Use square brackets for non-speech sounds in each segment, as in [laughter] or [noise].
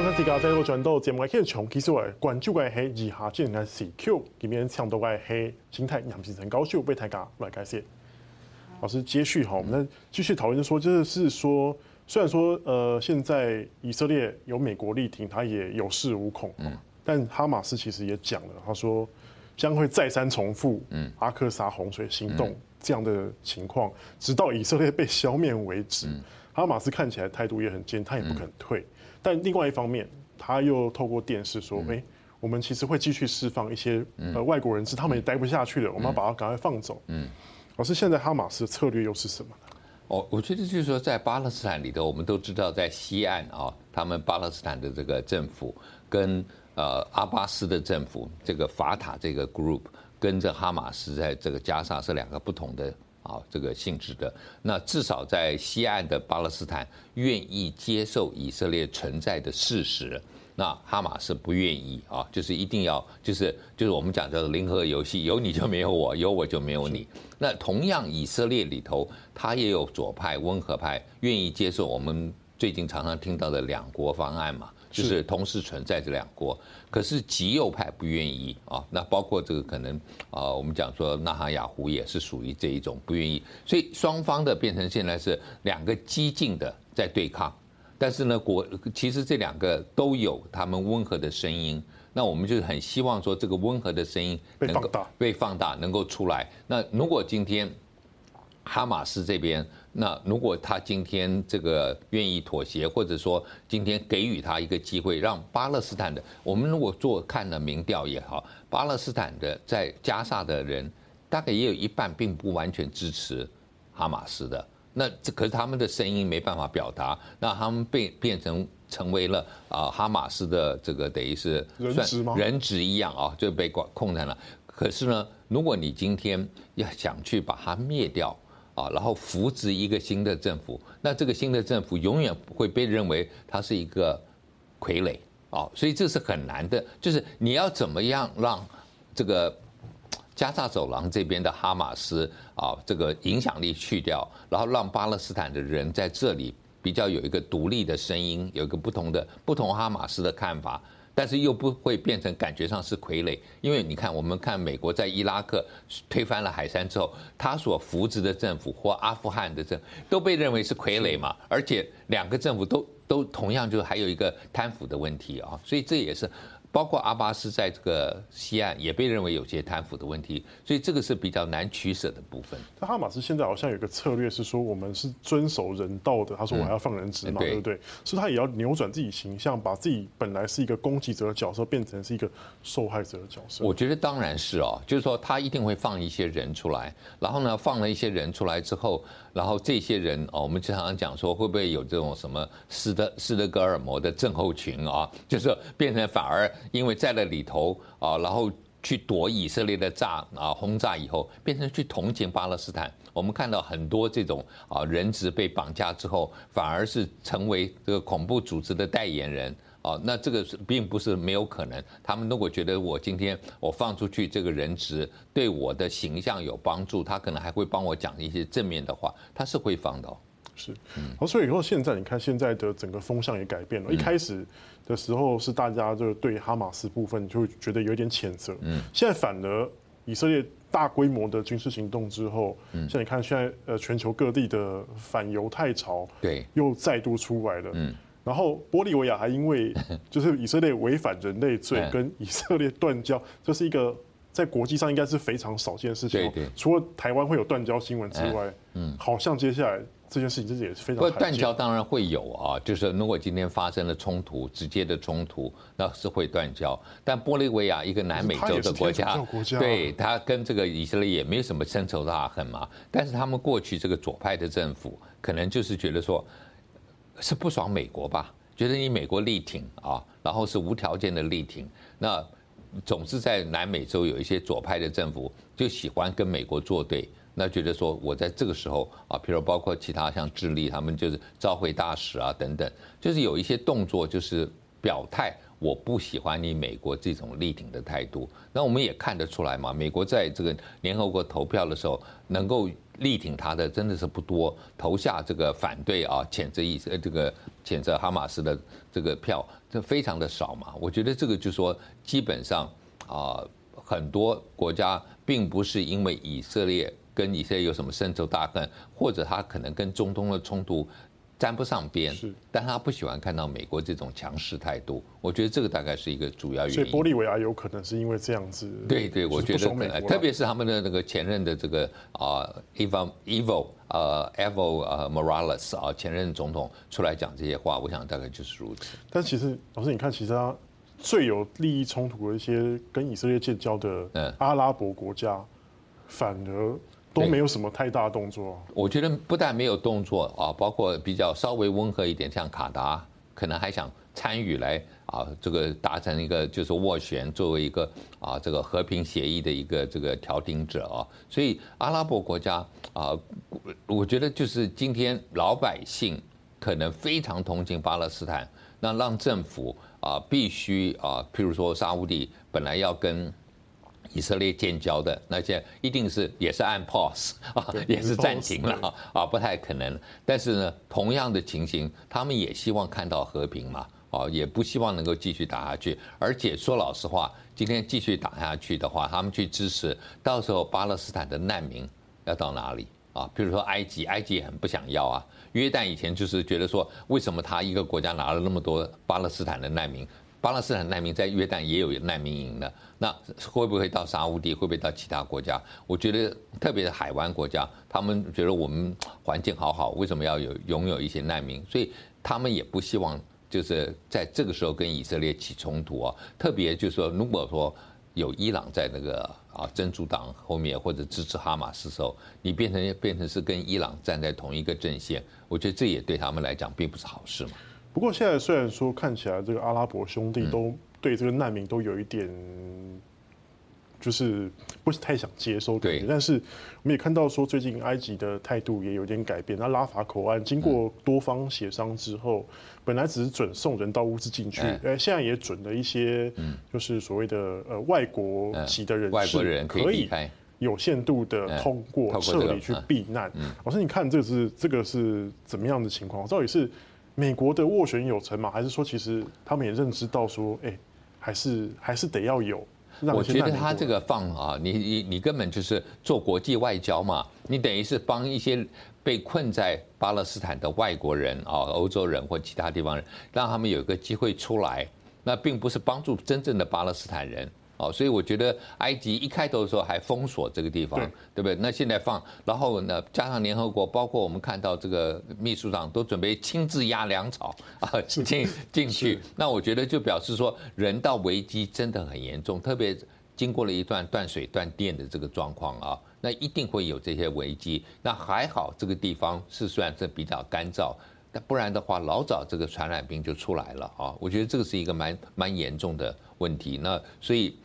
那大家在这个转到节目开始从，其实我关注的是以下进行 CQ 里面抢到的是心态杨新成教授为大家来解释。老师接续哈，我们继续讨论说，就是说，虽然说呃现在以色列有美国力挺，他也有恃无恐，嗯，但哈马斯其实也讲了，他说将会再三重复嗯阿克萨洪水行动这样的情况，直到以色列被消灭为止。哈马斯看起来态度也很坚，他也不肯退。但另外一方面，他又透过电视说：“哎，我们其实会继续释放一些呃外国人质，他们也待不下去了，我们要把他赶快放走。”嗯，老师，现在哈马斯的策略又是什么呢？哦，我觉得就是说，在巴勒斯坦里头，我们都知道，在西岸啊，他们巴勒斯坦的这个政府跟呃阿巴斯的政府，这个法塔这个 group 跟着哈马斯在这个加沙是两个不同的。啊，这个性质的，那至少在西岸的巴勒斯坦愿意接受以色列存在的事实，那哈马斯不愿意啊，就是一定要，就是就是我们讲叫做零和游戏，有你就没有我，有我就没有你。那同样以色列里头，他也有左派、温和派愿意接受我们最近常常听到的两国方案嘛。就是同时存在这两国，可是极右派不愿意啊。那包括这个可能啊，我们讲说纳哈雅胡也是属于这一种不愿意，所以双方的变成现在是两个激进的在对抗。但是呢，国其实这两个都有他们温和的声音。那我们就是很希望说这个温和的声音能够被放大，被放大能够出来。那如果今天哈马斯这边。那如果他今天这个愿意妥协，或者说今天给予他一个机会，让巴勒斯坦的，我们如果做看了民调也好，巴勒斯坦的在加沙的人，大概也有一半并不完全支持哈马斯的。那这可是他们的声音没办法表达，那他们被变成成为了啊哈马斯的这个等于是人质吗？人质一样啊，就被管控在了。可是呢，如果你今天要想去把它灭掉。啊，然后扶植一个新的政府，那这个新的政府永远会被认为它是一个傀儡啊，所以这是很难的。就是你要怎么样让这个加沙走廊这边的哈马斯啊，这个影响力去掉，然后让巴勒斯坦的人在这里比较有一个独立的声音，有一个不同的不同哈马斯的看法。但是又不会变成感觉上是傀儡，因为你看，我们看美国在伊拉克推翻了海山之后，他所扶植的政府或阿富汗的政都被认为是傀儡嘛，而且两个政府都都同样就还有一个贪腐的问题啊，所以这也是。包括阿巴斯在这个西岸也被认为有些贪腐的问题，所以这个是比较难取舍的部分。但哈马斯现在好像有一个策略是说，我们是遵守人道的。他说我还要放人质嘛，对不对？所以他也要扭转自己形象，把自己本来是一个攻击者的角色变成是一个受害者的角色。我觉得当然是哦，就是说他一定会放一些人出来，然后呢，放了一些人出来之后。然后这些人哦，我们经常讲说，会不会有这种什么斯德斯德哥尔摩的症候群啊？就是变成反而因为在了里头啊，然后去躲以色列的炸啊轰炸以后，变成去同情巴勒斯坦。我们看到很多这种啊人质被绑架之后，反而是成为这个恐怖组织的代言人。哦，那这个是并不是没有可能。他们如果觉得我今天我放出去这个人质对我的形象有帮助，他可能还会帮我讲一些正面的话，他是会放的。是，好，所以以后现在你看现在的整个风向也改变了。一开始的时候是大家就对哈马斯部分就觉得有点谴责，嗯，现在反而以色列大规模的军事行动之后，嗯，像你看现在呃全球各地的反犹太潮对。又再度出来了，嗯。然后玻利维亚还因为 [laughs] 就是以色列违反人类罪跟以色列断交，这是一个在国际上应该是非常少见的事情。除了台湾会有断交新闻之外，嗯，好像接下来这件事情这也是非常。不过断交当然会有啊，就是如果今天发生了冲突，直接的冲突，那是会断交。但玻利维亚一个南美洲的国家，对他跟这个以色列也没有什么深仇大恨嘛。但是他们过去这个左派的政府，可能就是觉得说。是不爽美国吧？觉得你美国力挺啊，然后是无条件的力挺。那总是在南美洲有一些左派的政府就喜欢跟美国作对。那觉得说我在这个时候啊，譬如包括其他像智利，他们就是召回大使啊等等，就是有一些动作就是表态，我不喜欢你美国这种力挺的态度。那我们也看得出来嘛，美国在这个联合国投票的时候，能够力挺他的真的是不多，投下这个反对啊，谴责以色这个谴责哈马斯的这个票，这非常的少嘛。我觉得这个就说基本上啊，很多国家并不是因为以色列。跟以色列有什么深仇大恨，或者他可能跟中东的冲突沾不上边，是，但他不喜欢看到美国这种强势态度。我觉得这个大概是一个主要原因。所以玻利维亚有可能是因为这样子。对对，我觉得特别是他们的那个前任的这个啊，Evo Evo 呃，Evo 呃，Morales 啊，前任总统出来讲这些话，我想大概就是如此。但其实老师，你看，其实他最有利益冲突的一些跟以色列建交的阿拉伯国家，反而。都没有什么太大动作。我觉得不但没有动作啊，包括比较稍微温和一点，像卡达可能还想参与来啊，这个达成一个就是斡旋，作为一个啊这个和平协议的一个这个调停者啊。所以阿拉伯国家啊，我觉得就是今天老百姓可能非常同情巴勒斯坦，那让政府啊必须啊，譬如说沙乌地本来要跟。以色列建交的那些一定是也是按 pause [laughs] 啊，也是暂停了啊，不太可能。但是呢，同样的情形，他们也希望看到和平嘛，啊，也不希望能够继续打下去。而且说老实话，今天继续打下去的话，他们去支持，到时候巴勒斯坦的难民要到哪里啊？比如说埃及，埃及也很不想要啊。约旦以前就是觉得说，为什么他一个国家拿了那么多巴勒斯坦的难民？巴勒斯坦难民在约旦也有难民营的，那会不会到沙乌地？会不会到其他国家？我觉得，特别是海湾国家，他们觉得我们环境好好，为什么要有拥有一些难民？所以他们也不希望就是在这个时候跟以色列起冲突啊。特别就是说，如果说有伊朗在那个啊真主党后面或者支持哈马斯时候，你变成变成是跟伊朗站在同一个阵线，我觉得这也对他们来讲并不是好事嘛。不过现在虽然说看起来这个阿拉伯兄弟都对这个难民都有一点，就是不是太想接收，对。但是我们也看到说，最近埃及的态度也有点改变。那拉法口岸经过多方协商之后，本来只是准送人到物资进去，哎，现在也准了一些，就是所谓的呃外国籍的人士可以有限度的通过撤离去避难。老师，你看这个是这个是怎么样的情况？到底是？美国的斡旋有成吗？还是说其实他们也认知到说，哎、欸，还是还是得要有。我觉得他这个放啊，你你你根本就是做国际外交嘛，你等于是帮一些被困在巴勒斯坦的外国人啊，欧洲人或其他地方人，让他们有一个机会出来，那并不是帮助真正的巴勒斯坦人。哦，所以我觉得埃及一开头的时候还封锁这个地方，对，对不对？那现在放，然后呢，加上联合国，包括我们看到这个秘书长都准备亲自压粮草 [laughs] 啊进进去，那我觉得就表示说人道危机真的很严重，特别经过了一段断水断电的这个状况啊，那一定会有这些危机。那还好这个地方是虽然是比较干燥，不然的话老早这个传染病就出来了啊。我觉得这个是一个蛮蛮严重的问题。那所以。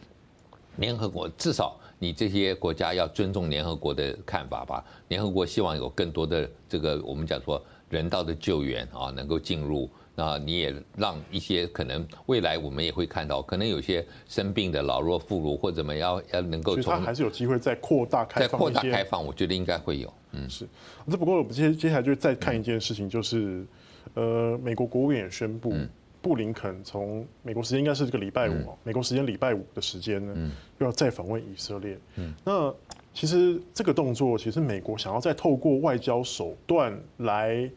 联合国至少你这些国家要尊重联合国的看法吧。联合国希望有更多的这个我们讲说人道的救援啊，能够进入。那你也让一些可能未来我们也会看到，可能有些生病的老弱妇孺或者怎么样要能够从，还是有机会再扩大开放。再扩大开放，我觉得应该会有。嗯，是。这不过我们接接下来就再看一件事情，就是呃，美国国务院也宣布。布林肯从美国时间应该是这个礼拜五，嗯、美国时间礼拜五的时间呢，又要再访问以色列。嗯、那其实这个动作，其实美国想要再透过外交手段来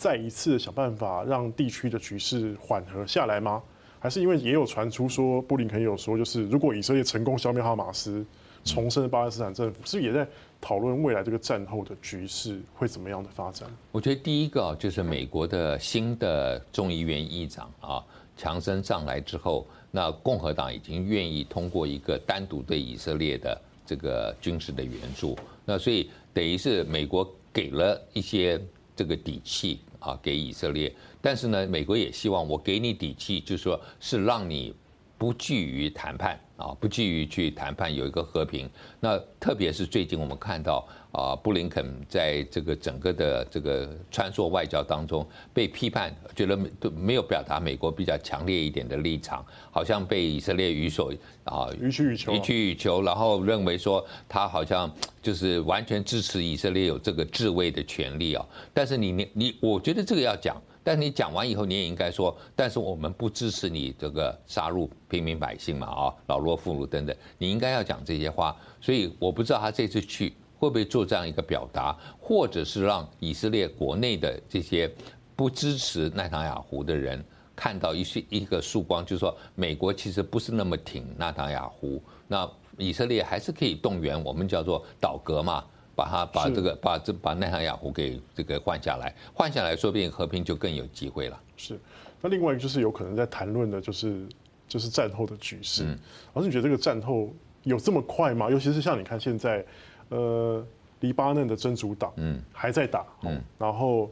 再一次想办法让地区的局势缓和下来吗？还是因为也有传出说，布林肯有说，就是如果以色列成功消灭哈马斯，重生巴勒斯坦政府，是不是也在？讨论未来这个战后的局势会怎么样的发展？我觉得第一个就是美国的新的众议院议长啊，强生上来之后，那共和党已经愿意通过一个单独对以色列的这个军事的援助，那所以等于是美国给了一些这个底气啊给以色列，但是呢，美国也希望我给你底气，就是说是让你不惧于谈判。啊，不至于去谈判有一个和平。那特别是最近我们看到啊，布林肯在这个整个的这个穿梭外交当中被批判，觉得都没有表达美国比较强烈一点的立场，好像被以色列予所啊予取予求，予取予求，然后认为说他好像就是完全支持以色列有这个自卫的权利啊。但是你你你，我觉得这个要讲。但你讲完以后，你也应该说，但是我们不支持你这个杀戮平民百姓嘛，啊，老弱妇孺等等，你应该要讲这些话。所以我不知道他这次去会不会做这样一个表达，或者是让以色列国内的这些不支持奈塔雅胡的人看到一些一个曙光，就是说美国其实不是那么挺纳塔雅胡，那以色列还是可以动员我们叫做倒戈嘛。把他把这个把这把奈塔尼亚胡给这个换下来，换下来，说不定和平就更有机会了。是，那另外一个就是有可能在谈论的，就是就是战后的局势。嗯老师，你觉得这个战后有这么快吗？尤其是像你看现在，呃，黎巴嫩的真主党嗯还在打嗯，然后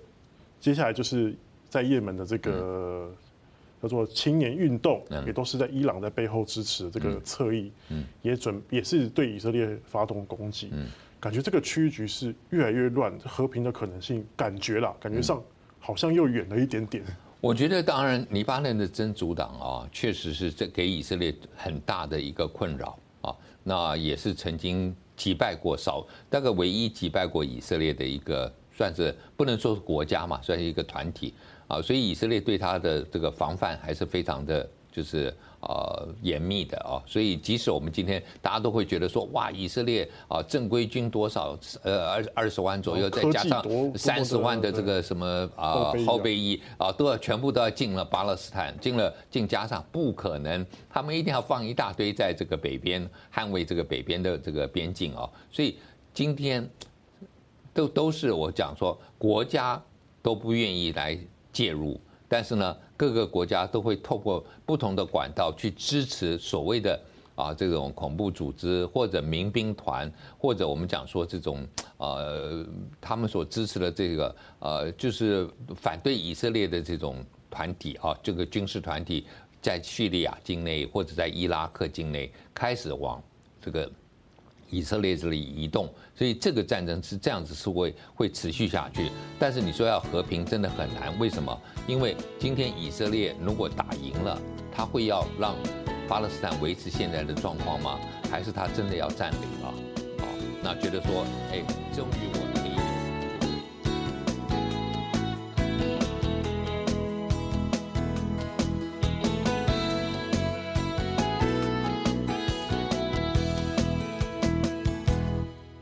接下来就是在也门的这个叫做青年运动，也都是在伊朗在背后支持这个侧翼，嗯，也准也是对以色列发动攻击，嗯。感觉这个区域局势越来越乱，和平的可能性感觉啦，感觉上好像又远了一点点。我觉得，当然，黎巴嫩的真主党啊，确实是这给以色列很大的一个困扰那也是曾经击败过少，大概唯一击败过以色列的一个，算是不能说是国家嘛，算是一个团体啊。所以以色列对他的这个防范还是非常的。就是呃严密的啊，所以即使我们今天大家都会觉得说，哇，以色列啊正规军多少呃二二十万左右，再加上三十万的这个什么啊后备役啊，都要全部都要进了巴勒斯坦，进了进加上不可能，他们一定要放一大堆在这个北边捍卫这个北边的这个边境啊，所以今天都都是我讲说国家都不愿意来介入。但是呢，各个国家都会透过不同的管道去支持所谓的啊这种恐怖组织或者民兵团，或者我们讲说这种呃他们所支持的这个呃就是反对以色列的这种团体啊，这个军事团体在叙利亚境内或者在伊拉克境内开始往这个。以色列这里移动，所以这个战争是这样子，是会会持续下去。但是你说要和平，真的很难。为什么？因为今天以色列如果打赢了，他会要让巴勒斯坦维持现在的状况吗？还是他真的要占领了？好，那觉得说，哎，终于我。